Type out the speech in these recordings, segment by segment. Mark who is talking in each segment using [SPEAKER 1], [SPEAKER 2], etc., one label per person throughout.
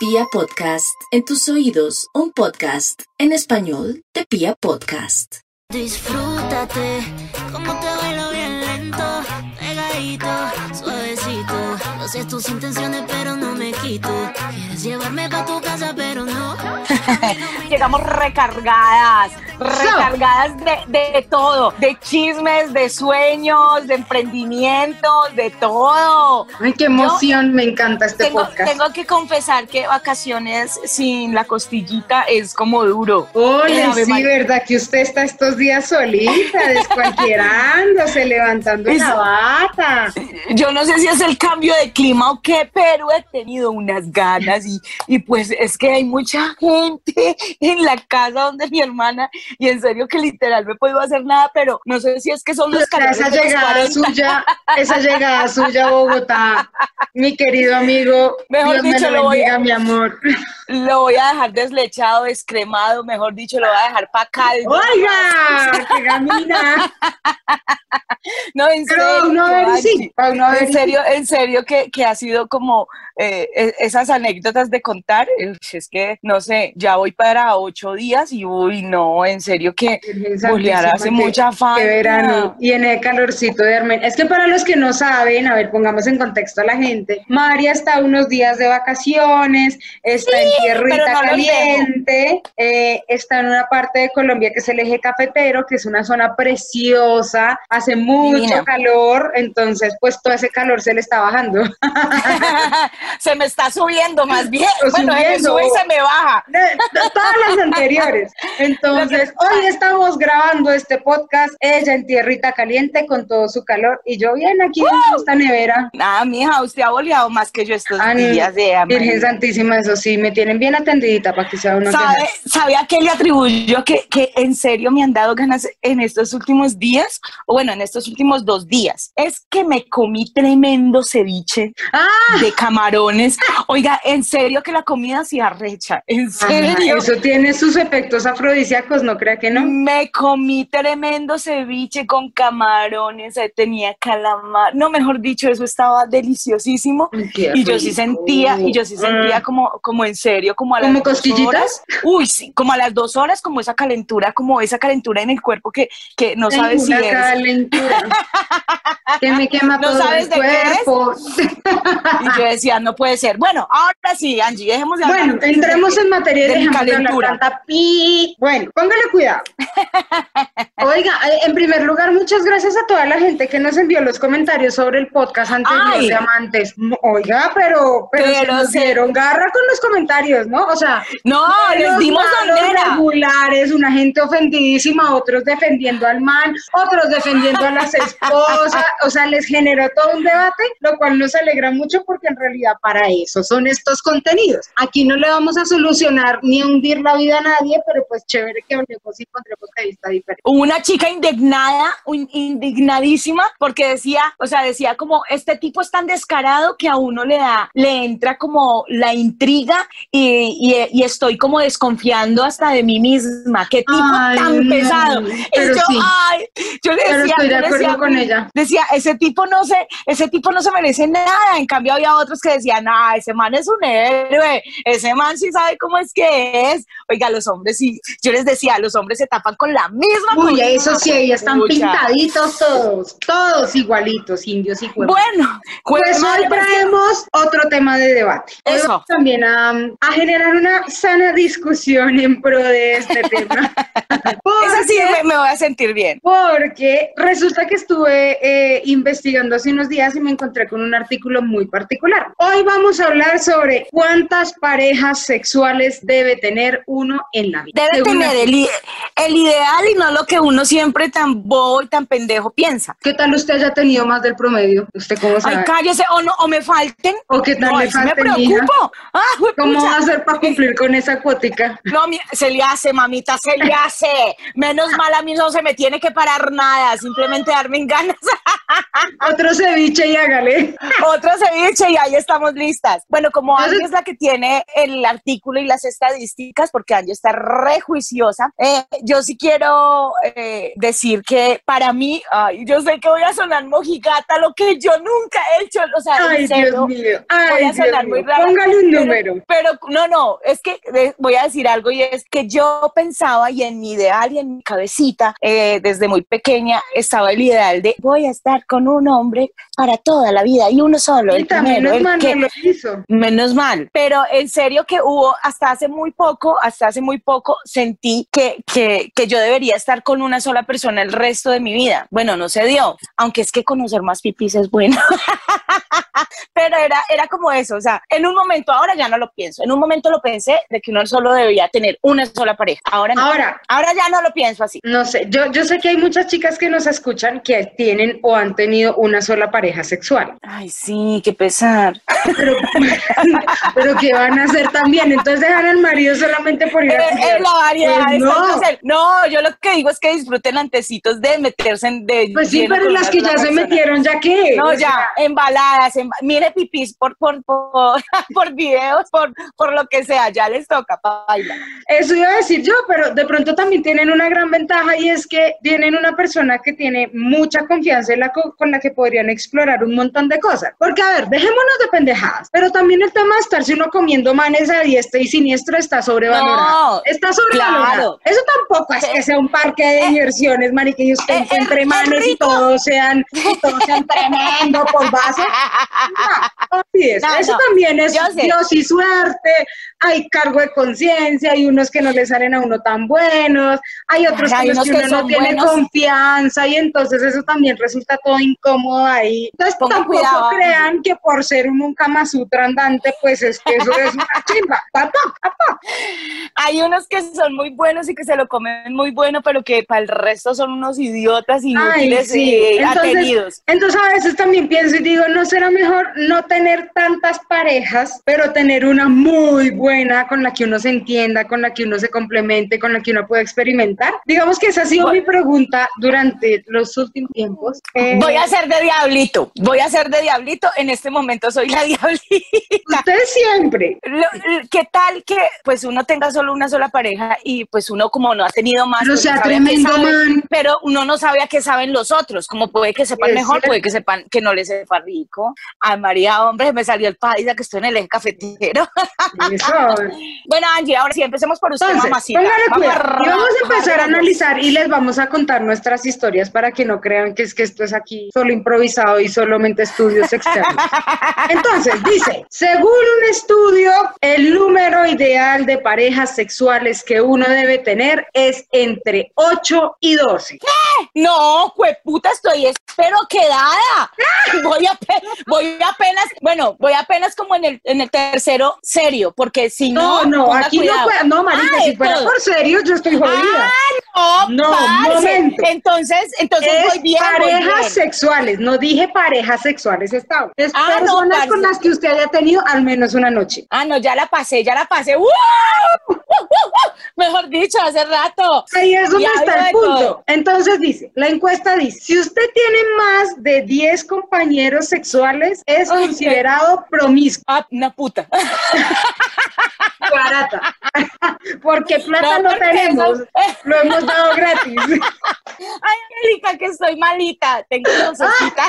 [SPEAKER 1] Pia Podcast, en tus oídos, un podcast en español de Pia Podcast.
[SPEAKER 2] Disfrútate, como te bailo bien lento, pegadito, sé tus intenciones, pero no me quito. Quieres llevarme pa' tu casa, pero no.
[SPEAKER 3] Llegamos recargadas, recargadas de, de todo, de chismes, de sueños, de emprendimientos, de todo.
[SPEAKER 4] Ay, qué emoción, me encanta este
[SPEAKER 3] Tengo,
[SPEAKER 4] podcast.
[SPEAKER 3] tengo que confesar que vacaciones sin la costillita es como duro.
[SPEAKER 4] Oye, sí,
[SPEAKER 3] María.
[SPEAKER 4] ¿verdad? Que usted está estos días solita, descualquierándose, levantando
[SPEAKER 3] Es-
[SPEAKER 4] la bata.
[SPEAKER 3] Yo no sé si es el cambio de clima o qué, pero he tenido unas ganas y, y pues es que hay mucha gente en la casa donde mi hermana y en serio que literal no he podido hacer nada, pero no sé si es que son los calores
[SPEAKER 4] esa llegada
[SPEAKER 3] 40.
[SPEAKER 4] suya, esa llegada suya a Bogotá, mi querido amigo,
[SPEAKER 3] Mejor
[SPEAKER 4] Dios me
[SPEAKER 3] dicho,
[SPEAKER 4] lo
[SPEAKER 3] voy a-
[SPEAKER 4] mi amor.
[SPEAKER 3] Lo voy a dejar deslechado, descremado, mejor dicho, lo voy a dejar para caldo.
[SPEAKER 4] ¡Oiga! ¡Qué gamina!
[SPEAKER 3] No, en
[SPEAKER 4] Pero
[SPEAKER 3] serio. Angie.
[SPEAKER 4] sí, y
[SPEAKER 3] En serio, en serio que, que ha sido como eh, e- esas anécdotas de contar. Uy, Es que, no sé, ya voy para ocho días y uy, no, en serio que bolear hace
[SPEAKER 4] Santísima,
[SPEAKER 3] mucha falta.
[SPEAKER 4] verano. Y en el calorcito de Armenia. Es que para los que no saben, a ver, pongamos en contexto a la gente. María está unos días de vacaciones, está en tierrita
[SPEAKER 3] no
[SPEAKER 4] caliente, eh, está en una parte de Colombia que es el eje cafetero, que es una zona preciosa, hace mucho
[SPEAKER 3] Divina.
[SPEAKER 4] calor, entonces pues todo ese calor se le está bajando.
[SPEAKER 3] se me está subiendo más bien. Bueno, se me
[SPEAKER 4] subiendo.
[SPEAKER 3] sube y se me baja.
[SPEAKER 4] De- de todas las anteriores. Entonces, hoy estamos grabando este podcast, ella en tierrita caliente con todo su calor y yo bien aquí en esta nevera.
[SPEAKER 3] Nada, mija, usted ha boleado más que yo estos
[SPEAKER 4] Ah,
[SPEAKER 3] días de
[SPEAKER 4] Virgen Santísima, eso sí, me tienen bien atendidita para que sea uno
[SPEAKER 3] ¿Sabe, ¿Sabe a qué le atribuyo que, que en serio me han dado ganas en estos últimos días? O bueno, en estos últimos dos días. Es que me comí tremendo ceviche
[SPEAKER 4] Ah,
[SPEAKER 3] de camarones. Oiga, en serio que la comida se arrecha. En
[SPEAKER 4] ajá,
[SPEAKER 3] serio.
[SPEAKER 4] eso tiene sus efectos afrodisíacos, no crea que no.
[SPEAKER 3] Me comí tremendo ceviche con camarones, tenía calamar, no, mejor dicho, eso estaba deliciosísimo.
[SPEAKER 4] Qué
[SPEAKER 3] Y yo sí sentía, y yo sí sentía
[SPEAKER 4] Mm.
[SPEAKER 3] como, como en serio, como a las
[SPEAKER 4] ¿Como cosquillitas?
[SPEAKER 3] horas. Uy, sí, como a las dos horas, como esa calentura, como esa calentura en el cuerpo que, que no sabes si es.
[SPEAKER 4] calentura que me quema
[SPEAKER 3] No
[SPEAKER 4] todo
[SPEAKER 3] sabes
[SPEAKER 4] el
[SPEAKER 3] de qué es. Y yo decía, no puede ser. Bueno, ahora sí, Angie, dejemos de hablar.
[SPEAKER 4] Bueno, entremos en materia
[SPEAKER 3] de
[SPEAKER 4] dejemos de hablar
[SPEAKER 3] calentura.
[SPEAKER 4] tanta pi. Bueno, póngale cuidado. Oiga, eh, en primer lugar, muchas gracias a toda la gente que nos envió los comentarios sobre el podcast anterior de Amantes. Oiga, pero, pero, se nos
[SPEAKER 3] sí.
[SPEAKER 4] dieron garra con los comentarios, ¿no? O sea,
[SPEAKER 3] No, les dimos bandera.
[SPEAKER 4] regulares, una gente ofendidísima, otros defendiendo al man, otros defendiendo a las esposas, o sea, les generó todo un debate, lo cual nos alegra mucho porque en realidad para eso son estos contenidos. Aquí no le vamos a solucionar ni a hundir la vida a nadie, pero pues chévere que hablemos y encontremos ahí está diferente.
[SPEAKER 3] Hubo una chica indignada, indignadísima, porque decía, o sea, decía como, este tipo es tan descarado que a uno le da, le entra como la intriga y, y- y estoy como desconfiando hasta de mí misma. Qué tipo
[SPEAKER 4] Ay,
[SPEAKER 3] tan
[SPEAKER 4] no,
[SPEAKER 3] pesado.
[SPEAKER 4] pero
[SPEAKER 3] yo,
[SPEAKER 4] sí.
[SPEAKER 3] ay, yo le
[SPEAKER 4] Pero
[SPEAKER 3] decía,
[SPEAKER 4] estoy de
[SPEAKER 3] yo le
[SPEAKER 4] acuerdo
[SPEAKER 3] decía,
[SPEAKER 4] con ella.
[SPEAKER 3] Decía, ese tipo no se, ese tipo no se merece nada. En cambio había otros que decían, ah, ese man es un héroe, ese man sí sabe cómo es que es. Oiga, los hombres sí, yo les decía, los hombres se tapan con la misma
[SPEAKER 4] Uy, eso sí, ahí están pintaditos todos, todos igualitos, indios y huevos.
[SPEAKER 3] Bueno,
[SPEAKER 4] Pues
[SPEAKER 3] pues,
[SPEAKER 4] hoy traemos otro tema de debate.
[SPEAKER 3] Eso.
[SPEAKER 4] vamos también a, a generar una sana discusión en pro de este tema.
[SPEAKER 3] esa sí
[SPEAKER 4] Porque-
[SPEAKER 3] me, me voy a sentir bien.
[SPEAKER 4] Porque resulta que estuve eh, investigando hace unos días y me encontré con un artículo muy particular. Hoy vamos a hablar sobre cuántas parejas sexuales debe tener uno en la vida.
[SPEAKER 3] Debe
[SPEAKER 4] Según
[SPEAKER 3] tener
[SPEAKER 4] la-
[SPEAKER 3] el, el ideal y no lo que uno siempre tan bobo y tan pendejo piensa.
[SPEAKER 4] ¿Qué tal usted haya tenido más del promedio? ¿Usted cómo sabe?
[SPEAKER 3] Ay, cállese, o no, o me falten.
[SPEAKER 4] ¿O qué tal
[SPEAKER 3] No,
[SPEAKER 4] le
[SPEAKER 3] me
[SPEAKER 4] falten, mija?
[SPEAKER 3] preocupo. Ah,
[SPEAKER 4] ¿Cómo va a hacer para cumplir con esa cuótica?
[SPEAKER 3] No, se le hace, mamita, se le hace. Menos mal a mí no se me tiene que parar nada, simplemente darme en ganas.
[SPEAKER 4] Otro ceviche y hágale.
[SPEAKER 3] Otro ceviche y ahí estamos listas. Bueno, como Angie es la que tiene el artículo y las estadísticas, porque Angie está re juiciosa, eh, yo sí quiero eh, decir que para mí, ay, yo sé que voy a sonar mojigata, lo que yo nunca he hecho, o sea,
[SPEAKER 4] Ay, Dios mío.
[SPEAKER 3] voy a
[SPEAKER 4] Dios
[SPEAKER 3] sonar muy rara.
[SPEAKER 4] Póngale un
[SPEAKER 3] pero-
[SPEAKER 4] número.
[SPEAKER 3] Pero, no, no, es que eh, voy a decir algo y es que yo pensaba y en mi ideal y en mi cabecita, eh, desde muy pequeña, estaba el ideal de voy a estar con un hombre para toda la vida y uno solo, el primero, el
[SPEAKER 4] mal
[SPEAKER 3] que-
[SPEAKER 4] no lo hizo.
[SPEAKER 3] Menos mal, pero en serio que hubo hasta hace muy poco, hasta hace muy poco sentí que, que, que yo debería estar con una sola persona el resto de mi vida. Bueno, no se dio, aunque es que conocer más pipis es bueno. pero era, era como eso, o sea, en un momento, ahora ya no lo pienso, en un momento lo pensé de que uno solo debía tener una sola pareja, ahora no.
[SPEAKER 4] Ahora,
[SPEAKER 3] Ahora ya no lo pienso así.
[SPEAKER 4] no sé, yo, yo sé que hay muchas chicas que nos escuchan que tienen o han tenido una sola pareja sexual,
[SPEAKER 3] Ay, sí, qué pesar.
[SPEAKER 4] pero, pero ¿qué van a hacer también? Entonces dejan al marido solamente por ir a
[SPEAKER 3] Eh,
[SPEAKER 4] culiar.
[SPEAKER 3] eh, la variedad
[SPEAKER 4] Pues
[SPEAKER 3] es
[SPEAKER 4] no.
[SPEAKER 3] no, yo lo que digo es que disfruten antecitos de meterse en de
[SPEAKER 4] Pues sí, pero las que ya se metieron, ¿ya qué?
[SPEAKER 3] No,
[SPEAKER 4] O
[SPEAKER 3] ya,
[SPEAKER 4] sea,
[SPEAKER 3] embaladas, emba- mire pipis por, por, por, por videos, por, por lo que sea, ya les toca, baila.
[SPEAKER 4] Eso iba a decir yo, pero de pronto también tienen una gran ventaja y es que tienen una persona que tiene mucha confianza en la co- con la que podrían explorar un montón de cosas. Porque, a ver, dejémonos de pendejadas, pero también el tema de estarse uno comiendo manes a diestra y siniestra está sobrevalorado.
[SPEAKER 3] No,
[SPEAKER 4] está sobrevalorado.
[SPEAKER 3] claro.
[SPEAKER 4] Eso tampoco es que sea un parque de diversiones, marica, y usted
[SPEAKER 3] eh,
[SPEAKER 4] entre
[SPEAKER 3] es
[SPEAKER 4] manes y todos sean, y todos sean tremendo por No, Eso
[SPEAKER 3] no,
[SPEAKER 4] también es. Dios y suerte, hay cargo de conciencia, hay unos que no le salen a uno tan buenos, hay otros
[SPEAKER 3] Hay unos
[SPEAKER 4] que uno no tiene
[SPEAKER 3] buenos.
[SPEAKER 4] confianza y entonces eso también resulta todo incómodo ahí. Entonces tampoco
[SPEAKER 3] cuidado.
[SPEAKER 4] crean que por ser un, un Kama Sutra andante, pues es que eso es una chimba.
[SPEAKER 3] Hay unos que son muy buenos y que se lo comen muy bueno, pero que para el resto son unos idiotas
[SPEAKER 4] Ay,
[SPEAKER 3] inútiles
[SPEAKER 4] sí.
[SPEAKER 3] y
[SPEAKER 4] Entonces,
[SPEAKER 3] atenidos.
[SPEAKER 4] entonces a veces también pienso y digo, ¿no será mejor no tener tantas parejas, pero tener una muy buena con la que uno se entienda, con la que uno se complemente, con la que uno pueda experimentar? Digamos que esa ha sido mi pregunta durante los últimos tiempos. Eh,
[SPEAKER 3] Voy a ser de diablito, voy a ser de diablito, en este momento soy la diablita.
[SPEAKER 4] Usted siempre.
[SPEAKER 3] ¿Qué tal que pues uno tenga solo una sola pareja y pues uno como no ha tenido más,
[SPEAKER 4] Pero
[SPEAKER 3] pues,
[SPEAKER 4] sea tremendo
[SPEAKER 3] sabe,
[SPEAKER 4] man.
[SPEAKER 3] pero uno no sabe a qué saben los otros, como puede que sepan
[SPEAKER 4] Es
[SPEAKER 3] mejor,
[SPEAKER 4] cierto.
[SPEAKER 3] puede que sepan que no les sepa rico. Ay María, hombre, me salió el país que estoy en el eje cafetero.
[SPEAKER 4] Eso.
[SPEAKER 3] bueno, Angie, ahora sí, empecemos por usted,
[SPEAKER 4] Entonces,
[SPEAKER 3] mamacita. Vamos
[SPEAKER 4] cuidado. Y vamos a empezar a analizar y les vamos a contar nuestras historias para que no crean que es que esto es aquí solo improvisado y solamente estudios externos. Entonces, dice, según un estudio, el número ideal de parejas sexuales que uno debe tener es entre 8 y 12.
[SPEAKER 3] No, puta, estoy espero quedada. Voy, ape- voy apenas, bueno, voy apenas como en el, en el tercero serio, porque si
[SPEAKER 4] No,
[SPEAKER 3] no,
[SPEAKER 4] no, aquí
[SPEAKER 3] cuidado.
[SPEAKER 4] no no, marica,
[SPEAKER 3] Ay,
[SPEAKER 4] si fuera
[SPEAKER 3] todo.
[SPEAKER 4] por serio, yo estoy jodida.
[SPEAKER 3] Ah, no,
[SPEAKER 4] No, momento.
[SPEAKER 3] Entonces, entonces
[SPEAKER 4] es
[SPEAKER 3] voy bien, voy
[SPEAKER 4] parejas
[SPEAKER 3] bien.
[SPEAKER 4] sexuales, no dije parejas sexuales estables. Es
[SPEAKER 3] Ah,
[SPEAKER 4] personas con las que usted haya tenido al menos una noche.
[SPEAKER 3] Ah, no, ya la pasé, ya la pasé. ¡Uh! ¡Uh, uh, uh! Mejor dicho, hace rato.
[SPEAKER 4] Ahí es donde está el punto.
[SPEAKER 3] todo.
[SPEAKER 4] Entonces dice, la encuesta dice, si usted tiene más de 10 compañeros sexuales, es
[SPEAKER 3] Ay,
[SPEAKER 4] considerado promiscuo,
[SPEAKER 3] Ah, una puta.
[SPEAKER 4] barata. Porque plata
[SPEAKER 3] No,
[SPEAKER 4] no,
[SPEAKER 3] porque
[SPEAKER 4] tenemos,
[SPEAKER 3] eso-
[SPEAKER 4] lo hemos dado gratis.
[SPEAKER 3] Ay, Angélica, que estoy malita. Tengo tosecita.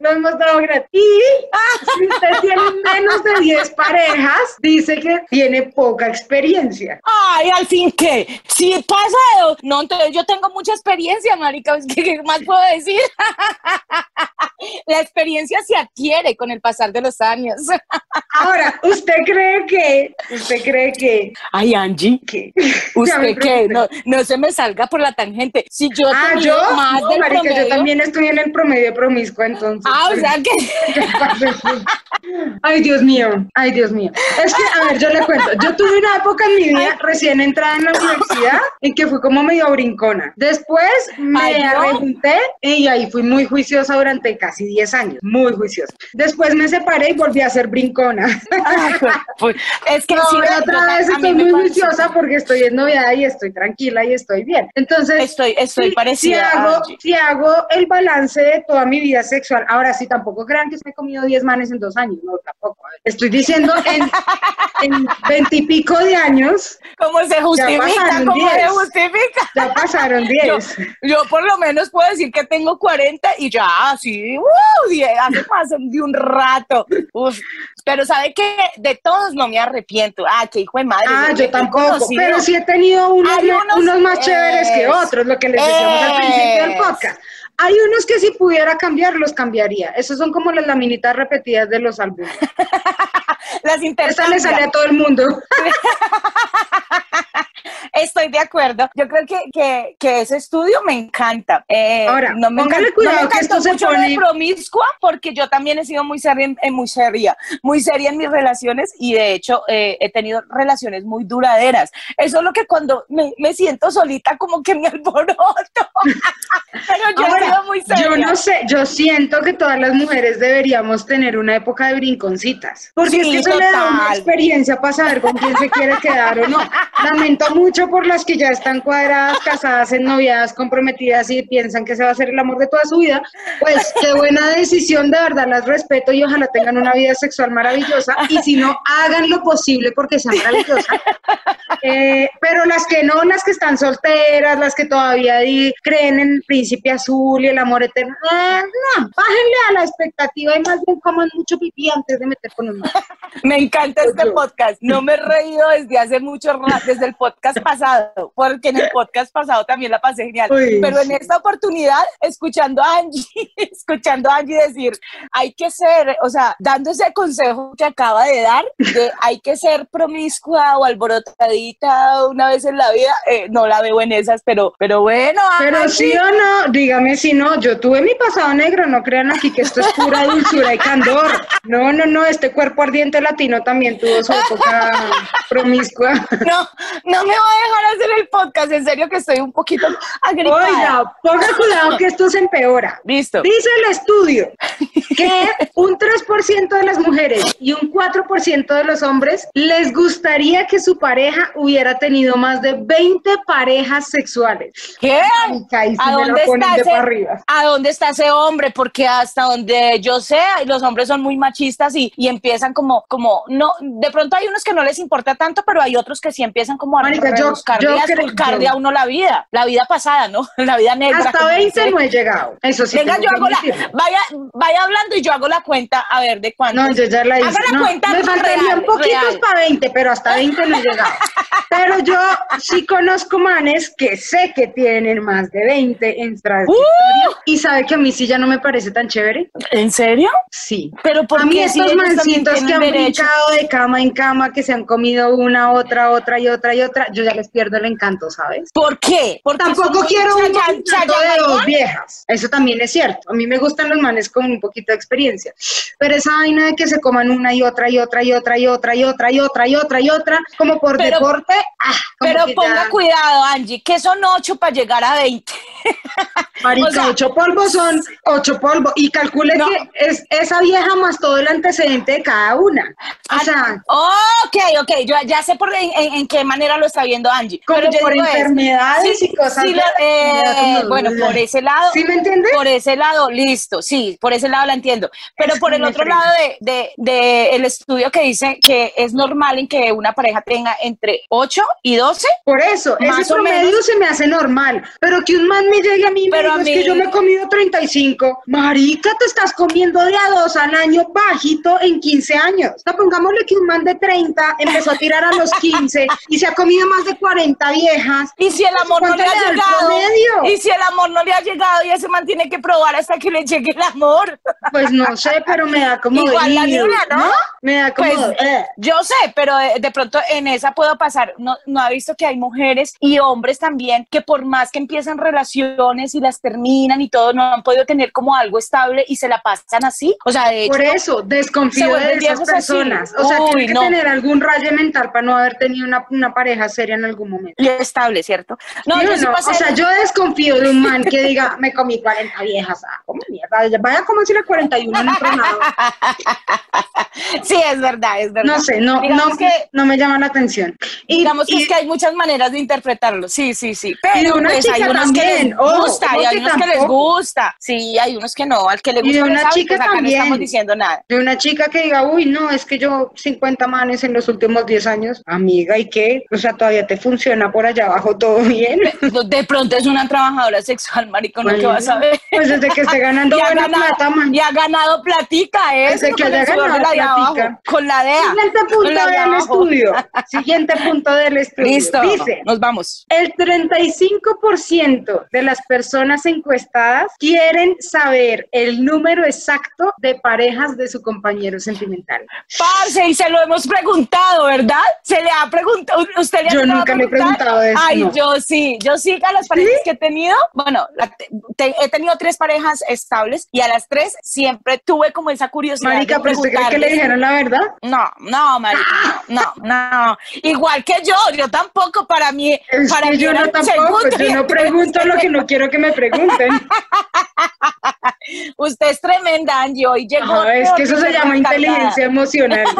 [SPEAKER 4] lo hemos dado gratis. Y si usted tiene menos de 10 parejas, dice que tiene poca experiencia.
[SPEAKER 3] Ay, al fin qué. Si pasa de- No, entonces yo tengo mucha experiencia, marica. ¿Qué, qué más puedo decir? La experiencia se adquiere con el pasar de los años.
[SPEAKER 4] Ahora, ¿usted cree que, usted cree que,
[SPEAKER 3] Ay, Angie.
[SPEAKER 4] que, me
[SPEAKER 3] ¿Usted qué? No, no se me salga por la tangente. Si yo
[SPEAKER 4] Ah, yo,
[SPEAKER 3] más
[SPEAKER 4] no,
[SPEAKER 3] del
[SPEAKER 4] marica, yo
[SPEAKER 3] promedio-
[SPEAKER 4] también estoy en el promedio promiscuo, entonces.
[SPEAKER 3] Ah, o sea que...
[SPEAKER 4] Ay, Dios mío, ay, Dios mío. Es que, a ver, yo le cuento, yo tuve una época en mi vida recién entrada en la universidad en que fui como medio brincona. Después me
[SPEAKER 3] Ay, ¿no?
[SPEAKER 4] arrejunté y ahí fui muy juiciosa durante casi 10 años, muy juiciosa. Después me separé y volví a ser brincona.
[SPEAKER 3] Ay, pues, es que
[SPEAKER 4] No, otra vez estoy muy juiciosa porque estoy en novedad y estoy tranquila y estoy bien. Entonces,
[SPEAKER 3] Estoy, estoy
[SPEAKER 4] si-
[SPEAKER 3] parecida.
[SPEAKER 4] Si hago, si hago el balance de toda mi vida sexual, ahora sí, tampoco crean que me he comido 10 manes en dos años, no, tampoco. Estoy diciendo en, en 20 y pico de años,
[SPEAKER 3] ¿Cómo se justifica? ¿Cómo se
[SPEAKER 4] 10.
[SPEAKER 3] justifica?
[SPEAKER 4] Ya pasaron 10.
[SPEAKER 3] Yo por lo menos puedo decir que tengo 40 y ya, sí, uh, die- hace más de un rato. Uf, pero sabe que de todos no me arrepiento. Ah, qué hijo de madre.
[SPEAKER 4] Ah, yo tampoco,
[SPEAKER 3] conocido-
[SPEAKER 4] pero sí he tenido unos,
[SPEAKER 3] unos-
[SPEAKER 4] unos más chéveres que otros, lo que les decíamos al principio del podcast. Hay unos que si pudiera cambiar, los cambiaría. Esos son como las laminitas repetidas de los álbumes.
[SPEAKER 3] Las
[SPEAKER 4] Esta le
[SPEAKER 3] intercambian.
[SPEAKER 4] sale a todo el mundo.
[SPEAKER 3] Estoy de acuerdo. Yo creo que, que, que ese estudio me encanta. Eh,
[SPEAKER 4] Ahora,
[SPEAKER 3] no me encanta-
[SPEAKER 4] cuidado
[SPEAKER 3] no me
[SPEAKER 4] que esto se
[SPEAKER 3] mucho
[SPEAKER 4] pone-
[SPEAKER 3] promiscua porque yo también he sido muy seria, en- eh, muy seria, muy seria en mis relaciones y de hecho eh, he tenido relaciones muy duraderas. Eso es lo que cuando me, me siento solita como que me alboroto. Pero yo he
[SPEAKER 4] Ahora,
[SPEAKER 3] sido muy seria.
[SPEAKER 4] yo no sé, yo siento que todas las mujeres deberíamos tener una época de brinconcitas. Porque
[SPEAKER 3] Sí,
[SPEAKER 4] es que eso le da una experiencia para saber con quién se quiere quedar o no. Lamento mucho por las que ya están cuadradas, casadas, ennoviadas, comprometidas y piensan que se va a hacer el amor de toda su vida. Pues qué buena decisión, de verdad las respeto y ojalá tengan una vida sexual maravillosa. Y si no, hagan lo posible porque sea maravillosa. Eh, pero las que no, las que están solteras, las que todavía creen en el príncipe azul y el amor eterno, eh, no, bájenle a la expectativa y más bien coman mucho pipí antes de meter con un.
[SPEAKER 3] Me encanta este podcast. No me he reído desde hace mucho rato, desde el podcast pasado, porque en el podcast pasado también la pasé genial.
[SPEAKER 4] Uy,
[SPEAKER 3] Pero en esta oportunidad, escuchando a Angie, escuchando a Angie decir, hay que ser, o sea, dando ese consejo que acaba de dar, de hay que ser promiscua o alborotadita una vez en la vida, eh, no la veo en esas, pero, pero bueno,
[SPEAKER 4] Pero
[SPEAKER 3] Angie,
[SPEAKER 4] sí o no, dígame si no, yo tuve mi pasado negro, no crean aquí que esto es pura dulzura y candor. No, no, no, este cuerpo ardiente latino también tuvo su época promiscua.
[SPEAKER 3] no, no me voy a dejar hacer el podcast, en serio que estoy un poquito agripada.
[SPEAKER 4] Oiga, ponga cuidado que esto se empeora.
[SPEAKER 3] Listo.
[SPEAKER 4] Dice el estudio que un 3% de las mujeres y un 4% de los hombres les gustaría que su pareja hubiera tenido más de 20 parejas sexuales.
[SPEAKER 3] ¿Qué?
[SPEAKER 4] Ay,
[SPEAKER 3] ¿A
[SPEAKER 4] me
[SPEAKER 3] dónde, está ese,
[SPEAKER 4] arriba.
[SPEAKER 3] ¿A dónde está ese hombre? Porque hasta donde yo sé, los hombres son muy machistas y, y empiezan como, como, no, de pronto hay unos que no les importa tanto, pero hay otros que sí empiezan como a
[SPEAKER 4] Marica, yo- yo
[SPEAKER 3] a
[SPEAKER 4] creo-
[SPEAKER 3] esculcarle
[SPEAKER 4] yo-
[SPEAKER 3] a uno la vida, la vida pasada, ¿no? La vida negra.
[SPEAKER 4] Hasta
[SPEAKER 3] como
[SPEAKER 4] 20
[SPEAKER 3] dice.
[SPEAKER 4] no he llegado. Eso sí.
[SPEAKER 3] Venga, yo hago la, vaya, vaya hablando y yo hago la cuenta a ver de cuánto.
[SPEAKER 4] No, yo ya la hice.
[SPEAKER 3] Haga la
[SPEAKER 4] No,
[SPEAKER 3] cuenta
[SPEAKER 4] me faltarían
[SPEAKER 3] real,
[SPEAKER 4] poquitos para 20, pero hasta 20 no he llegado. Pero yo sí conozco manes que sé que tienen más de 20 en trayectoria.
[SPEAKER 3] ¡Uh!
[SPEAKER 4] Y sabe que a mí sí ya no me parece tan chévere.
[SPEAKER 3] ¿En serio?
[SPEAKER 4] Sí.
[SPEAKER 3] Pero ¿por
[SPEAKER 4] a mí
[SPEAKER 3] si
[SPEAKER 4] estos mancitos que han
[SPEAKER 3] derecho?
[SPEAKER 4] brincado de cama en cama, que se han comido una, otra, otra y otra y otra, yo ya les pierdo el encanto, ¿sabes?
[SPEAKER 3] ¿Por qué? Porque
[SPEAKER 4] Tampoco quiero un
[SPEAKER 3] chayan-
[SPEAKER 4] de dos viejas. Eso también es cierto. A mí me gustan los manes con un poquito de experiencia. Pero esa vaina de que se coman una y otra y otra y otra y otra y otra y otra y otra y otra, como por
[SPEAKER 3] Pero-
[SPEAKER 4] deporte, ah,
[SPEAKER 3] Pero ponga
[SPEAKER 4] ya,
[SPEAKER 3] cuidado, Angie, que son ocho para llegar a 20.
[SPEAKER 4] Marica,
[SPEAKER 3] o sea-
[SPEAKER 4] ocho polvos son ocho polvos. Y calcule
[SPEAKER 3] No.
[SPEAKER 4] que es esa vieja más todo el antecedente de cada una. O sea,
[SPEAKER 3] Ok, ok, yo ya sé por en, en- en qué manera lo está viendo Angie.
[SPEAKER 4] como
[SPEAKER 3] pero yo
[SPEAKER 4] por
[SPEAKER 3] es,
[SPEAKER 4] enfermedades y cosas.
[SPEAKER 3] sí, lo- eh, bueno, por ese lado,
[SPEAKER 4] ¿Sí me entiende?
[SPEAKER 3] por ese lado, listo, sí, por ese lado la entiendo. Pero
[SPEAKER 4] Es
[SPEAKER 3] por el otro
[SPEAKER 4] frena.
[SPEAKER 3] lado de, de- de el estudio que dice que es normal en que una pareja tenga entre 8 y 12,
[SPEAKER 4] Por eso,
[SPEAKER 3] Más
[SPEAKER 4] ese promedio
[SPEAKER 3] menos.
[SPEAKER 4] se me hace normal. Pero que un man me llegue a mí y me diga, es que yo me he comido 35. Marica, te estás comiendo de a dos al año bajito en 15 años. O sea, pongámosle que un man de 30 empezó a tirar a los 15 y se ha comido más de 40 viejas.
[SPEAKER 3] y si el amor no
[SPEAKER 4] ¿Cuánto
[SPEAKER 3] le ha llegado, y si el amor no le ha llegado y ese man tiene que probar hasta que le llegue el amor.
[SPEAKER 4] Pues no sé, pero me da como
[SPEAKER 3] Igual la niña, ¿no?
[SPEAKER 4] Me da como...
[SPEAKER 3] Pues,
[SPEAKER 4] eh.
[SPEAKER 3] Yo sé, pero de, de pronto en esa puedo pasar. No, no ha visto que hay mujeres y hombres también que por más que empiezan relaciones y las terminan y todo, no han podido tener como algo estable y se la pasan así. O sea, de hecho,
[SPEAKER 4] Por eso, desconfío de esas
[SPEAKER 3] así.
[SPEAKER 4] personas. O sea,
[SPEAKER 3] Uy,
[SPEAKER 4] tiene que
[SPEAKER 3] no.
[SPEAKER 4] tener algún rayo mental para no haber tenido una, una pareja seria en algún momento.
[SPEAKER 3] y estable, ¿cierto? No,
[SPEAKER 4] ¿Sí
[SPEAKER 3] yo
[SPEAKER 4] o
[SPEAKER 3] sí
[SPEAKER 4] no?
[SPEAKER 3] pasé.
[SPEAKER 4] O sea, yo desconfío de un man que diga, me comí 40 viejas. Ah, ¿cómo mierda? Vaya como si la 41 no
[SPEAKER 3] sí, es verdad, es verdad.
[SPEAKER 4] No sé, no,
[SPEAKER 3] Digamos
[SPEAKER 4] no,
[SPEAKER 3] que
[SPEAKER 4] no me llama la atención. Y
[SPEAKER 3] digamos que
[SPEAKER 4] y-
[SPEAKER 3] es que hay muchas maneras de interpretarlo. Sí, sí, sí. Pero
[SPEAKER 4] de
[SPEAKER 3] pues, hay unos que les gusta y hay
[SPEAKER 4] que
[SPEAKER 3] unos que les gusta. Sí, hay unos que no. Al que le
[SPEAKER 4] Y de
[SPEAKER 3] gusta,
[SPEAKER 4] una
[SPEAKER 3] sabe,
[SPEAKER 4] chica
[SPEAKER 3] pues no
[SPEAKER 4] también.
[SPEAKER 3] estamos diciendo nada.
[SPEAKER 4] De una chica que diga, uy, no, es que yo 50 manes en los últimos 10 años, amiga, ¿y qué? O sea, todavía te funciona por allá abajo todo bien.
[SPEAKER 3] De pronto es una trabajadora sexual, marico, ¿no? ¿Qué
[SPEAKER 4] Bueno,
[SPEAKER 3] vas a ver?
[SPEAKER 4] Pues desde que esté ganando buena
[SPEAKER 3] ganado,
[SPEAKER 4] plata, man.
[SPEAKER 3] y ha ganado platica, ¿eh?
[SPEAKER 4] Desde que haya
[SPEAKER 3] de
[SPEAKER 4] ganado
[SPEAKER 3] la de abajo,
[SPEAKER 4] platica.
[SPEAKER 3] con la DEA.
[SPEAKER 4] Siguiente punto
[SPEAKER 3] de
[SPEAKER 4] del
[SPEAKER 3] abajo.
[SPEAKER 4] estudio. Siguiente punto del estudio.
[SPEAKER 3] Listo,
[SPEAKER 4] Dice,
[SPEAKER 3] nos vamos.
[SPEAKER 4] el 35% de las personas encuestadas quieren saber el número exacto de parejas de su compañero sentimental.
[SPEAKER 3] Parce, y se lo hemos preguntado, ¿verdad? Se le ha preguntado, ¿usted le ha
[SPEAKER 4] Yo nunca le he preguntado eso,
[SPEAKER 3] Ay,
[SPEAKER 4] no.
[SPEAKER 3] yo sí, yo sí a las parejas que he tenido, bueno, te- he tenido tres parejas estables y a las tres siempre tuve como esa curiosidad
[SPEAKER 4] Marica,
[SPEAKER 3] de
[SPEAKER 4] pero usted cree que le dijeron la verdad?
[SPEAKER 3] No, no, marica, no, no, no. Igual que yo, yo tampoco para mí,
[SPEAKER 4] Es
[SPEAKER 3] para mí
[SPEAKER 4] yo no tampoco, yo no pregunto lo que no quiero que me pregunten.
[SPEAKER 3] Usted es tremenda, Angie, hoy llegó.
[SPEAKER 4] Ajá, es que eso se llama inteligencia emocional.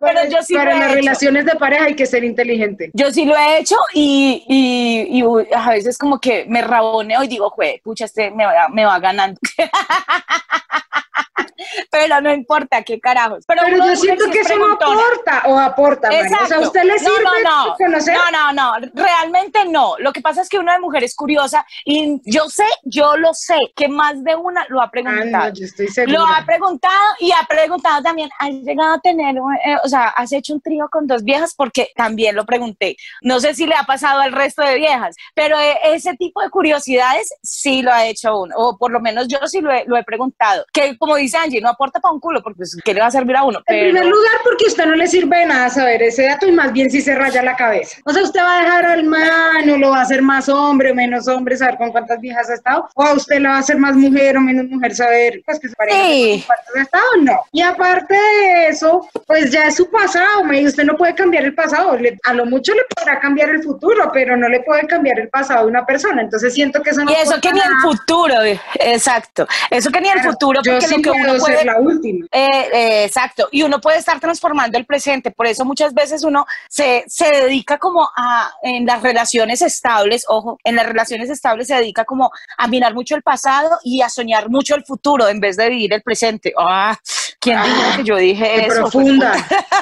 [SPEAKER 3] Pero
[SPEAKER 4] Para-
[SPEAKER 3] yo sí
[SPEAKER 4] Para
[SPEAKER 3] lo he
[SPEAKER 4] las
[SPEAKER 3] hecho.
[SPEAKER 4] relaciones de pareja hay que ser inteligente.
[SPEAKER 3] Yo sí lo he hecho y, y, a veces como que me raboneo y digo, jue, pucha, este me va, me va ganando. Pero no importa, qué carajos. Pero,
[SPEAKER 4] Pero yo siento que eso no aporta o aporta. Mari. O sea,
[SPEAKER 3] Exacto.
[SPEAKER 4] ¿a usted le sirve
[SPEAKER 3] no, no,
[SPEAKER 4] conocer?
[SPEAKER 3] no, no, no, realmente no. Lo que pasa es que una de mujer es curiosa y yo sé, yo lo sé, que más de una lo ha
[SPEAKER 4] Ah,
[SPEAKER 3] preguntado.
[SPEAKER 4] no, yo estoy segura.
[SPEAKER 3] Lo ha preguntado y ha preguntado también, ¿has llegado a tener, eh, o sea, has hecho un trío con dos viejas? Porque también lo pregunté. No sé si le ha pasado al resto de viejas, pero eh, ese tipo de curiosidades sí lo ha hecho uno, o por lo menos yo sí lo he, lo he preguntado. Que como dice Angie, no aporta para un culo, porque pues, ¿qué le va a servir a uno?
[SPEAKER 4] En primer lugar, porque a usted no le sirve de nada saber ese dato y más bien si se raya la cabeza. O sea, usted va a dejar al man o lo va a hacer más hombre o menos hombre saber con cuántas viejas ha estado, o a usted le va a hacer más mujer o menos mujer saber pues que se pareja
[SPEAKER 3] Sí.
[SPEAKER 4] con cuántas ha estado, no. Y aparte de eso, pues ya es su pasado, me dice, usted no puede cambiar el pasado, le- a lo mucho le podrá cambiar el futuro, pero no le puede cambiar el pasado de una persona. Entonces siento que eso no
[SPEAKER 3] Y eso que ni el futuro, exacto. Eso que ni el futuro,
[SPEAKER 4] yo
[SPEAKER 3] porque
[SPEAKER 4] sí
[SPEAKER 3] lo que
[SPEAKER 4] puedo
[SPEAKER 3] puede
[SPEAKER 4] ser la última.
[SPEAKER 3] Eh, eh, exacto, y uno puede estar transformando el presente, por eso muchas veces uno se, se dedica como a, en las relaciones estables, ojo, en las relaciones estables se dedica como a mirar mucho el pasado y a soñar mucho el futuro en vez de vivir el presente. Ah, ¿quién dijo que yo dije
[SPEAKER 4] Qué
[SPEAKER 3] eso?
[SPEAKER 4] profunda.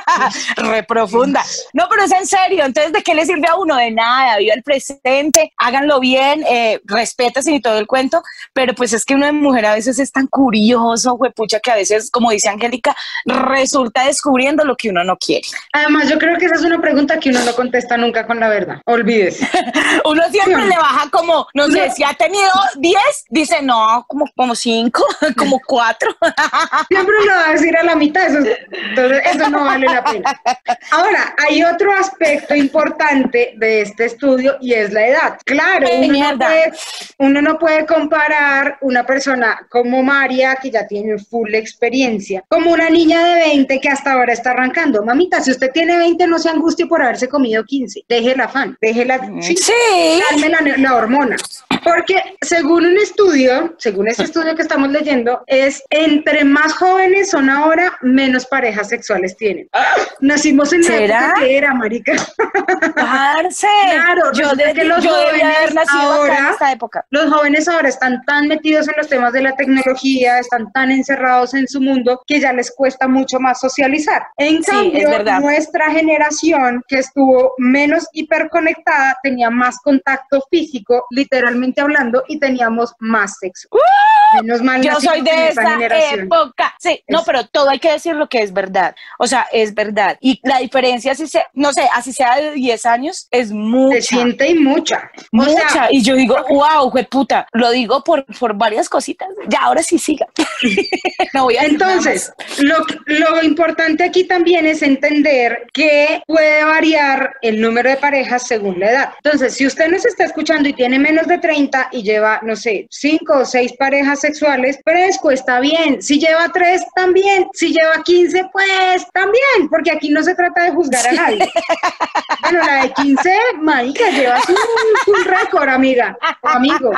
[SPEAKER 3] Re profunda. No, pero es en serio, entonces, ¿de qué le sirve a uno? De nada, viva el presente, háganlo bien, eh, respétese y todo el cuento, pero pues es que de mujer a veces es tan curioso, pucha, que a veces, como dice Angélica, resulta descubriendo lo que uno no quiere.
[SPEAKER 4] Además, yo creo que esa es una pregunta que uno no contesta nunca con la verdad. Olvídese.
[SPEAKER 3] Uno siempre
[SPEAKER 4] Sí.
[SPEAKER 3] le baja como, no sé,
[SPEAKER 4] No.
[SPEAKER 3] si ha tenido 10, dice, no, como, como 5, como 4.
[SPEAKER 4] Siempre lo va a decir a la mitad, eso, entonces eso no vale la pena. Ahora, hay otro aspecto importante de este estudio y es la edad. Claro, uno no, puede, uno no puede comparar una persona como María, que ya tiene full experiencia, como una niña de 20 que hasta ahora está arrancando. Mamita, si usted tiene 20, no se angustie por haberse comido 15. Deje el afán, deje la... sí,
[SPEAKER 3] Sí.
[SPEAKER 4] calme la, la hormona. Porque según un estudio, según ese estudio que estamos leyendo, es entre más jóvenes son ahora, menos parejas sexuales tienen. Nacimos en la
[SPEAKER 3] ¿Será?
[SPEAKER 4] época que era, marica.
[SPEAKER 3] Parce.
[SPEAKER 4] Claro,
[SPEAKER 3] yo,
[SPEAKER 4] resulta
[SPEAKER 3] de,
[SPEAKER 4] que los
[SPEAKER 3] yo
[SPEAKER 4] jóvenes ahora-
[SPEAKER 3] en esta época.
[SPEAKER 4] Los jóvenes ahora están tan metidos en los temas de la tecnología, están tan encerrados en su mundo que ya les cuesta mucho más socializar. En
[SPEAKER 3] Sí,
[SPEAKER 4] cambio, nuestra generación que estuvo menos hiperconectada tenía más contacto físico, literalmente hablando, y teníamos más sexo. Menos mal
[SPEAKER 3] Yo soy de
[SPEAKER 4] en
[SPEAKER 3] esa
[SPEAKER 4] generación.
[SPEAKER 3] época. Sí, no, Pero todo hay que decir lo que es verdad. O sea, es verdad. Y la diferencia, si se, no sé, así sea de 10 años, es mucha.
[SPEAKER 4] Se siente y mucha. O
[SPEAKER 3] Mucha.
[SPEAKER 4] sea,
[SPEAKER 3] y yo digo, wow, puta, lo digo por, por varias cositas. Ya, ahora sí siga. no voy a
[SPEAKER 4] Entonces, lo, lo importante aquí también es entender que puede variar el número de parejas según la edad. Entonces, si usted nos está escuchando y tiene menos de 30 y lleva, no sé, cinco o seis parejas sexuales, fresco, está bien. Si lleva tres, también. Si lleva 15, pues también, porque aquí no se trata de juzgar a nadie. bueno, la de 15, marica, llevas un, un récord, amiga, o amigo.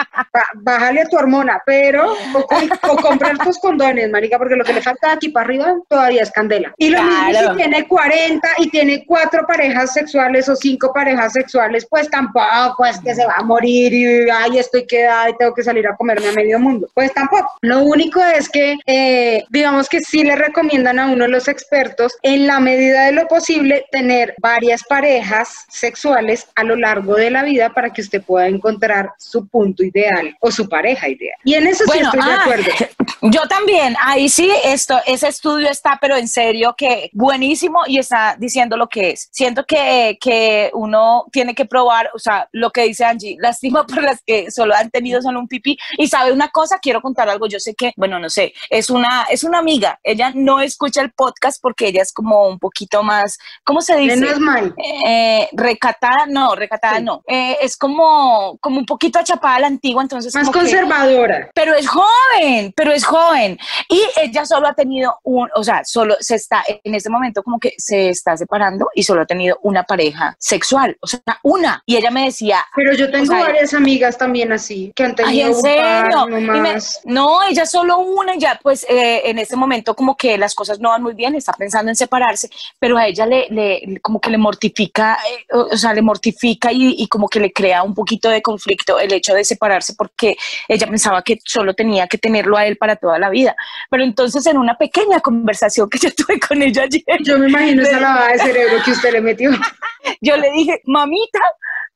[SPEAKER 4] bájale a tu hormona, pero, o, comprar tus condones, marica, porque lo que le falta de aquí para arriba todavía es candela. Y lo mismo si tiene 40 y tiene cuatro parejas sexuales o cinco parejas sexuales, pues tampoco es que se va a morir y ay, estoy quedada y tengo que salir a comerme a medio mundo. Pues tampoco. Lo único es que, eh, digamos que sí le recomiendan a uno los expertos, en la medida de lo posible, tener varias parejas sexuales a lo largo de la vida para que usted pueda encontrar su punto ideal o su pareja ideal. Y en eso sí estoy de ah, acuerdo.
[SPEAKER 3] Yo también, ahí sí, esto, ese estudio está, pero en serio que buenísimo y está diciendo lo que es. Siento que, que uno tiene que probar, o sea, lo que dice Angie, lástima por las que solo han tenido solo un pipí. Y sabe una cosa, quiero contar algo, yo sé que, bueno, no sé, es una, es una amiga, ella no escucha el podcast porque ella es como un poquito más, ¿cómo se dice?
[SPEAKER 4] Menos mal.
[SPEAKER 3] Eh, recatada, no, recatada no, eh, es como, como un poquito achapada a la antigua, entonces.
[SPEAKER 4] Más conservadora.
[SPEAKER 3] pero es joven, pero es joven. Y ella solo ha tenido un, o sea, solo se está, en este momento como que se está separando y solo ha tenido una pareja sexual, o sea, una. Y ella me decía.
[SPEAKER 4] Pero yo tengo varias amigas también así, que han tenido ¿en serio?
[SPEAKER 3] no, ella solo una, ya pues eh, en este momento como que las cosas no van muy bien, está pensando en separarse, pero a ella le, le como que le mortifica, eh, o sea, le mortifica y, y como que le crea un poquito de conflicto el hecho de separarse porque ella pensaba que solo tenía que tenerlo a él para toda la vida. Pero entonces en una pequeña conversación que yo tuve con ella ayer.
[SPEAKER 4] Yo me imagino esa lavada de cerebro que usted le metió.
[SPEAKER 3] yo le dije, mamita,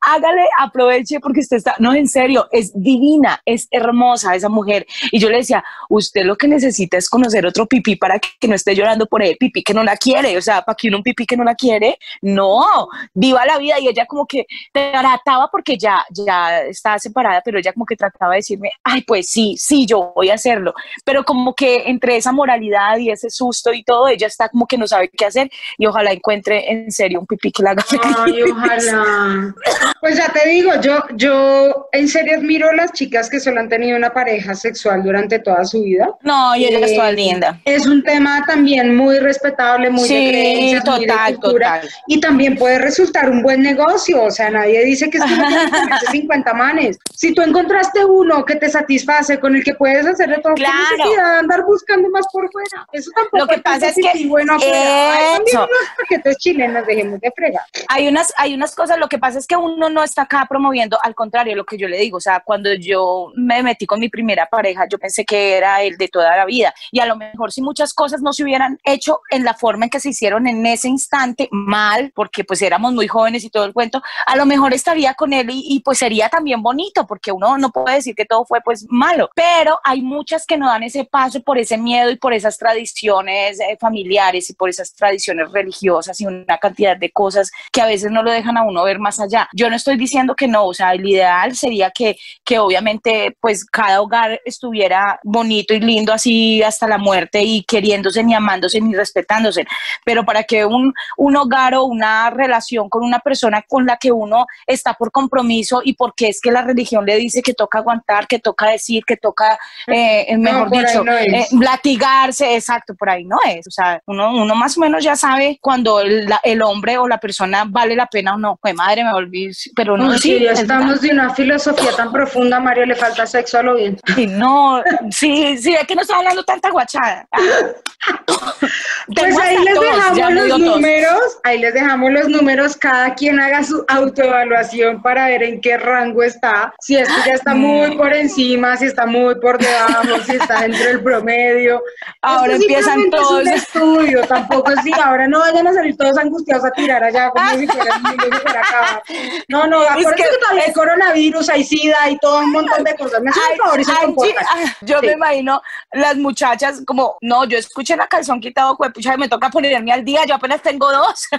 [SPEAKER 3] hágale, aproveche porque usted está, no, en serio, es divina, es hermosa esa mujer. Y yo le decía, usted lo que necesita es conocer otro pipí para que no esté llorando por el pipí que no la quiere, o sea, para que uno un pipí que no la quiere, no, viva la vida. Y ella como que trataba porque ya, ya estaba separada, pero ella como que trataba de decirme, ay, pues sí, sí, yo voy a hacerlo. Pero como que entre esa moralidad y ese susto y todo, ella está como que no sabe qué hacer y ojalá encuentre en serio un pipí que la haga.
[SPEAKER 4] Ay, ojalá. Pues ya te digo, yo, yo en serio admiro a las chicas que solo han tenido una pareja sexual durante toda su vida.
[SPEAKER 3] No, y ella es toda linda.
[SPEAKER 4] Es un tema también muy respetable, muy de creencias, total, muy Total. Y también puede resultar un buen negocio. O sea, nadie dice que es como 50 manes. Si tú encontraste uno que te satisface, con el que puedes hacer de todo, claro. necesidad andar buscando más por fuera. Eso tampoco
[SPEAKER 3] Lo que pasa es que
[SPEAKER 4] bueno Hay unos paquetes chilenos, dejemos de fregar.
[SPEAKER 3] Hay unas, hay unas cosas, lo que pasa es que uno no está acá promoviendo, al contrario, lo que yo le digo, o sea, cuando yo me metí con mi primera pareja, yo pensé que era el de toda la vida y a lo mejor si muchas cosas no se hubieran hecho en la forma en que se hicieron en ese instante, mal, porque pues éramos muy jóvenes y todo el cuento, a lo mejor estaría con él y, pues sería también bonito, porque uno no puede decir que todo fue pues malo, pero hay muchas que no dan ese paso por ese miedo y por esas tradiciones eh, familiares y por esas tradiciones religiosas y una cantidad de cosas que a veces no lo dejan a uno ver más allá. Yo no estoy diciendo que no, o sea, el ideal sería que, que obviamente pues cada hogar estuviera bonito y lindo así hasta la muerte y queriéndose ni amándose ni respetándose, pero para que un, un hogar o una relación con una persona con la que uno está por compromiso y porque es que la religión le dice que toca aguantar, que toca decir, que toca, eh, mejor dicho, eh, latigarse, exacto, por ahí no es, o sea, uno, uno más o menos ya sabe cuando el, el hombre o la persona vale la pena o no, pues madre, me volví pero no.
[SPEAKER 4] sí, estamos de una filosofía tan profunda, Mario, le falta sexo a lo bien.
[SPEAKER 3] Sí, no, sí, sí, es que no está hablando tanta guachada.
[SPEAKER 4] pues ahí les dejamos los números, ahí les dejamos los números, cada quien haga su autoevaluación para ver en qué rango está, si es que ya está muy por encima, si está muy por debajo, si está entre el promedio.
[SPEAKER 3] Ahora empiezan todos.
[SPEAKER 4] Es un estudio, tampoco sí, ahora no vayan a salir todos angustiados a tirar allá como si fuera, si fuera acá. No, no, acuérdense que, que, todavía hay coronavirus, hay sida y todo un montón de cosas. Me favor y se
[SPEAKER 3] ah, Yo me imagino las muchachas como, no, yo escuché la calzón quitado, pucha, me toca ponerme al día, yo apenas tengo dos.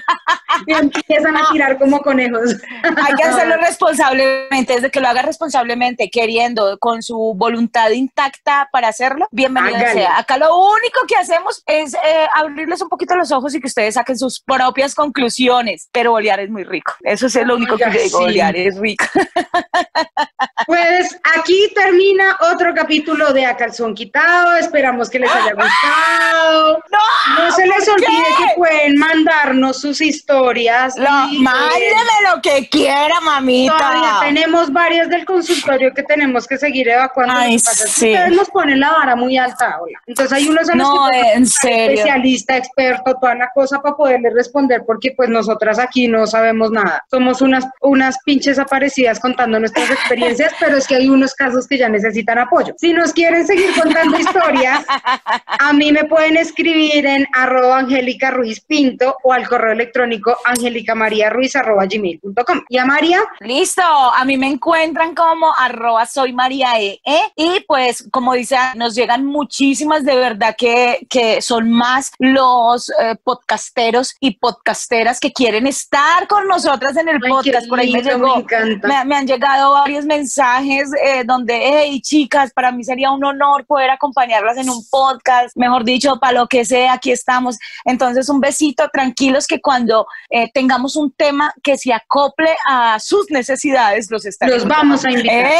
[SPEAKER 4] Y empiezan a tirar como conejos.
[SPEAKER 3] Hay que hacerlo responsablemente, desde que lo haga responsablemente, queriendo, con su voluntad intacta para hacerlo, bienvenido sea. Acá lo único que hacemos es eh, abrirles un poquito los ojos y que ustedes saquen sus propias conclusiones, pero bolear es muy rico. Eso es lo único que googlear es rico.
[SPEAKER 4] Pues aquí termina otro capítulo de A Calzón Quitado. Esperamos que les haya gustado.
[SPEAKER 3] No,
[SPEAKER 4] No se les
[SPEAKER 3] ¿por
[SPEAKER 4] olvide
[SPEAKER 3] qué?
[SPEAKER 4] que pueden mandarnos sus historias.
[SPEAKER 3] Lo,
[SPEAKER 4] y,
[SPEAKER 3] mándeme lo que quiera, mamita.
[SPEAKER 4] Todavía tenemos varias del consultorio que tenemos que seguir evacuando.
[SPEAKER 3] Ay,
[SPEAKER 4] pasa
[SPEAKER 3] sí.
[SPEAKER 4] Ustedes nos ponen la vara muy alta, hola. Entonces hay unos a los
[SPEAKER 3] No,
[SPEAKER 4] que
[SPEAKER 3] en serio.
[SPEAKER 4] especialista, experto, toda la cosa para poderle responder, porque pues nosotras aquí no sabemos nada. Somos unas, unas pinches aparecidas contando nuestras experiencias, pero es que hay unos casos que ya necesitan apoyo. Si nos quieren seguir contando historias, a mí me pueden escribir en arroba Angélica Ruiz Pinto o al correo electrónico angelicamariaruiz arroba gmail.com. Y a María,
[SPEAKER 3] Listo, a mí me encuentran como arroba soy María E. E, y pues como dice, nos llegan muchísimas de verdad que, que son más los eh, podcasteros y podcasteras que quieren estar con nosotras en el
[SPEAKER 4] Ay,
[SPEAKER 3] podcast. Por ahí
[SPEAKER 4] lindo, me
[SPEAKER 3] han llegado varios mensajes eh, donde, hey chicas, para mí sería un honor poder acompañarlas en un podcast, mejor dicho, para lo que sea, aquí estamos. Entonces, un besito, tranquilos que cuando eh, tengamos un tema que se acople a sus necesidades, los estaremos.
[SPEAKER 4] Los vamos a invitar.
[SPEAKER 3] Eh,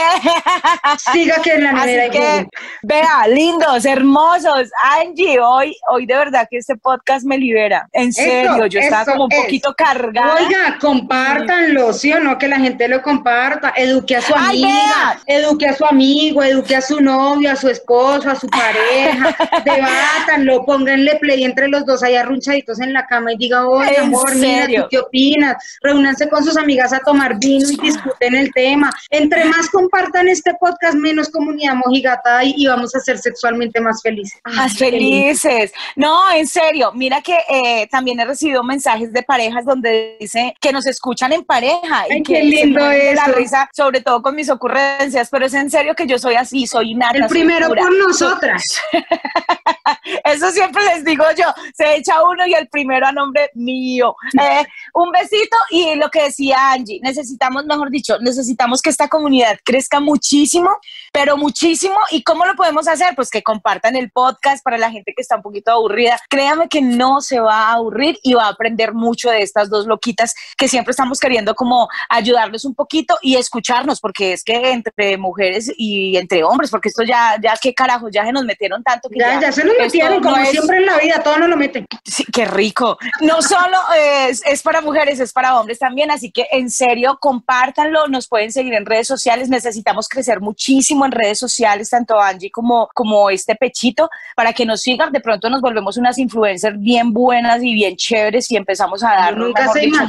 [SPEAKER 4] siga que en la
[SPEAKER 3] Así que, vea, lindos, hermosos. Angie, hoy, hoy de verdad que este podcast me libera. En serio, yo estaba como un
[SPEAKER 4] es.
[SPEAKER 3] poquito cargada.
[SPEAKER 4] Oiga, compártanlo, ¿sí o no? Que la gente lo comparta. Eduque a su
[SPEAKER 3] Ay,
[SPEAKER 4] amiga, eduque a su amigo, eduque a su novio, a su esposo, a su pareja. Debátanlo, pónganle play entre los dos ahí arrunchaditos en la cama y diga, oye,
[SPEAKER 3] ¿En
[SPEAKER 4] amor, mira? ¿tú qué opinas? Reúnanse con sus amigas a tomar vino y discuten el tema. Entre más compartan este podcast, menos comunidad mojigata hay y vamos a ser sexualmente más felices.
[SPEAKER 3] Más
[SPEAKER 4] Ay,
[SPEAKER 3] felices. No, en serio. Mira que eh, también he recibido mensajes de parejas donde dice que nos escuchan en pareja y
[SPEAKER 4] Ay,
[SPEAKER 3] que
[SPEAKER 4] qué lindo
[SPEAKER 3] de la risa, sobre todo con mis ocurrencias. Pero es en serio que yo soy así, soy nata.
[SPEAKER 4] El primero por nosotras.
[SPEAKER 3] Eso siempre les digo yo, se echa uno y el primero a nombre mío. Eh, un besito y lo que decía Angie, necesitamos, mejor dicho, necesitamos que esta comunidad crezca muchísimo, pero muchísimo. ¿Y cómo lo podemos hacer? Pues que compartan el podcast para la gente que está un poquito aburrida. Créame que no se va a aburrir y va a aprender mucho de estas dos loquitas que siempre estamos queriendo como ayudarles un poquito y escucharnos, porque es que entre mujeres y entre hombres, porque esto ya, ya qué carajo, ya se nos metieron tanto que
[SPEAKER 4] Ya, ya se nos metieron,
[SPEAKER 3] no
[SPEAKER 4] como
[SPEAKER 3] es-
[SPEAKER 4] siempre en la vida, todo nos lo meten.
[SPEAKER 3] Sí, qué rico. No solo es, es para mujeres, es para hombres también, así que en serio, compártanlo, nos pueden seguir en redes sociales, necesitamos crecer muchísimo en redes sociales, tanto Angie como, como este pechito, para que nos sigan, de pronto nos volvemos unas influencers bien buenas y bien chéveres y empezamos a dar,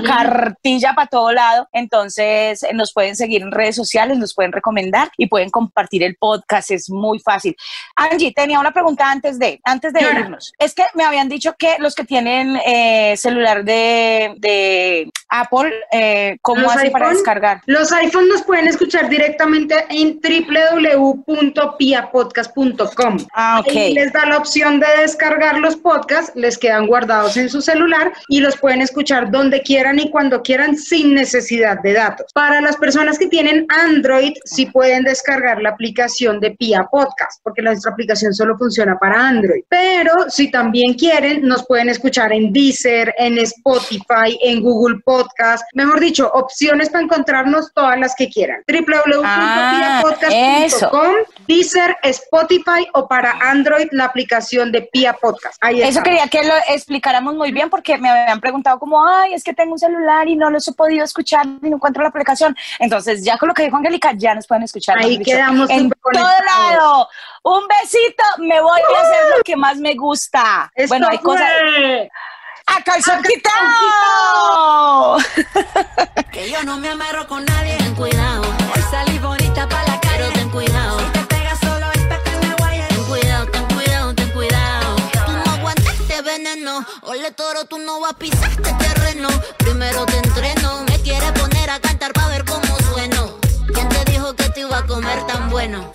[SPEAKER 3] cartilla para todo lado, entonces eh, nos pueden seguir en redes sociales, nos pueden recomendar y pueden compartir el podcast, es muy fácil. Angie, tenía una pregunta antes de, antes de irnos. Es que me habían dicho que los que tienen eh, celular de, de Apple, eh, ¿cómo
[SPEAKER 4] ¿Los
[SPEAKER 3] para
[SPEAKER 4] iPhone?
[SPEAKER 3] descargar?
[SPEAKER 4] Los iPhones nos pueden escuchar directamente en www.piapodcast.com.
[SPEAKER 3] Ah, ok.
[SPEAKER 4] Ahí les da la opción de descargar los podcasts, les quedan guardados en su celular y los pueden escuchar donde quieran y cuando quieran sin necesidad de datos. Para las personas que tienen Android, sí pueden descargar la aplicación de Pia Podcast, porque nuestra aplicación solo funciona para Android. Pero si también quieren, nos pueden escuchar en Deezer, en Spotify, en Google Podcast. Mejor dicho, opciones para encontrarnos todas las que quieran.
[SPEAKER 3] Ah,
[SPEAKER 4] www.piapodcast.com, Deezer, Spotify o para Android la aplicación de Pia Podcast. Ahí
[SPEAKER 3] Eso quería que lo explicáramos muy bien porque me habían preguntado como, ay, es que tengo un celular y no los he podido escuchar y no encuentro la aplicación. Entonces, ya con lo que dijo Angélica, ya nos pueden escuchar.
[SPEAKER 4] Ahí
[SPEAKER 3] dicho,
[SPEAKER 4] quedamos
[SPEAKER 3] en todo lado. Un besito, me voy a hacer lo que más me gusta.
[SPEAKER 4] Esto
[SPEAKER 3] bueno, hay cosas...
[SPEAKER 4] fue-
[SPEAKER 3] ¡A calzón
[SPEAKER 4] ¡A calzón
[SPEAKER 3] quitado!
[SPEAKER 2] Que yo no me amarro con nadie, ten cuidado. Hoy salí bonita pa' la calle, ten cuidado. Si te pegas solo es pa' que me guayes. Ten cuidado, ten cuidado, ten cuidado. Tú no aguantaste veneno. Ole toro, tú no vas a pisar este terreno. Primero te entreno. Me quieres poner a cantar pa' ver cómo sueno. ¿Quién te dijo que te iba a comer tan bueno?